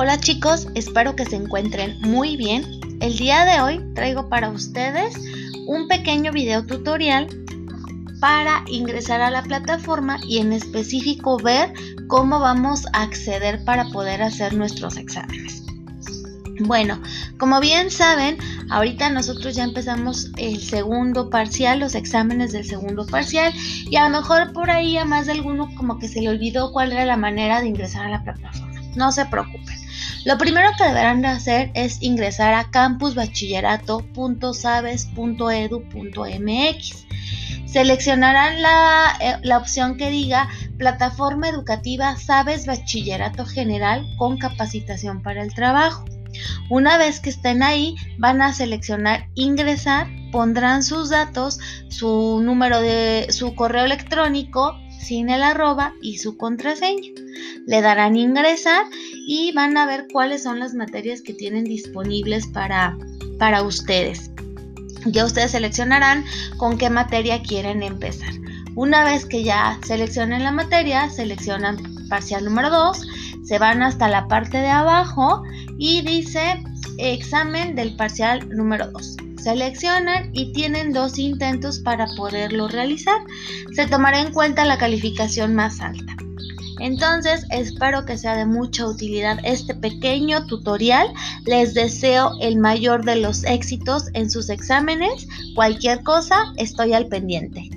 Hola chicos, espero que se encuentren muy bien. El día de hoy traigo para ustedes un pequeño video tutorial para ingresar a la plataforma y en específico ver cómo vamos a acceder para poder hacer nuestros exámenes. Bueno, como bien saben, ahorita nosotros ya empezamos el segundo parcial, los exámenes del segundo parcial, y a lo mejor por ahí a más de alguno como que se le olvidó cuál era la manera de ingresar a la plataforma. No se preocupen. Lo primero que deberán de hacer es ingresar a campusbachillerato.sabes.edu.mx. Seleccionarán la, eh, la, opción que diga Plataforma Educativa Sabes Bachillerato General con capacitación para el trabajo. Una vez que estén ahí, van a seleccionar ingresar, pondrán sus datos, su número de su correo electrónico sin el arroba y su contraseña. Le darán ingresar y van a ver cuáles son las materias que tienen disponibles para, para ustedes. Ya ustedes seleccionarán con qué materia quieren empezar. Una vez que ya seleccionen la materia, seleccionan parcial número 2, se van hasta la parte de abajo y dice examen del parcial número 2. Seleccionan y tienen dos intentos para poderlo realizar. Se tomará en cuenta la calificación más alta. Entonces, espero que sea de mucha utilidad este pequeño tutorial. Les deseo el mayor de los éxitos en sus exámenes. Cualquier cosa, estoy al pendiente.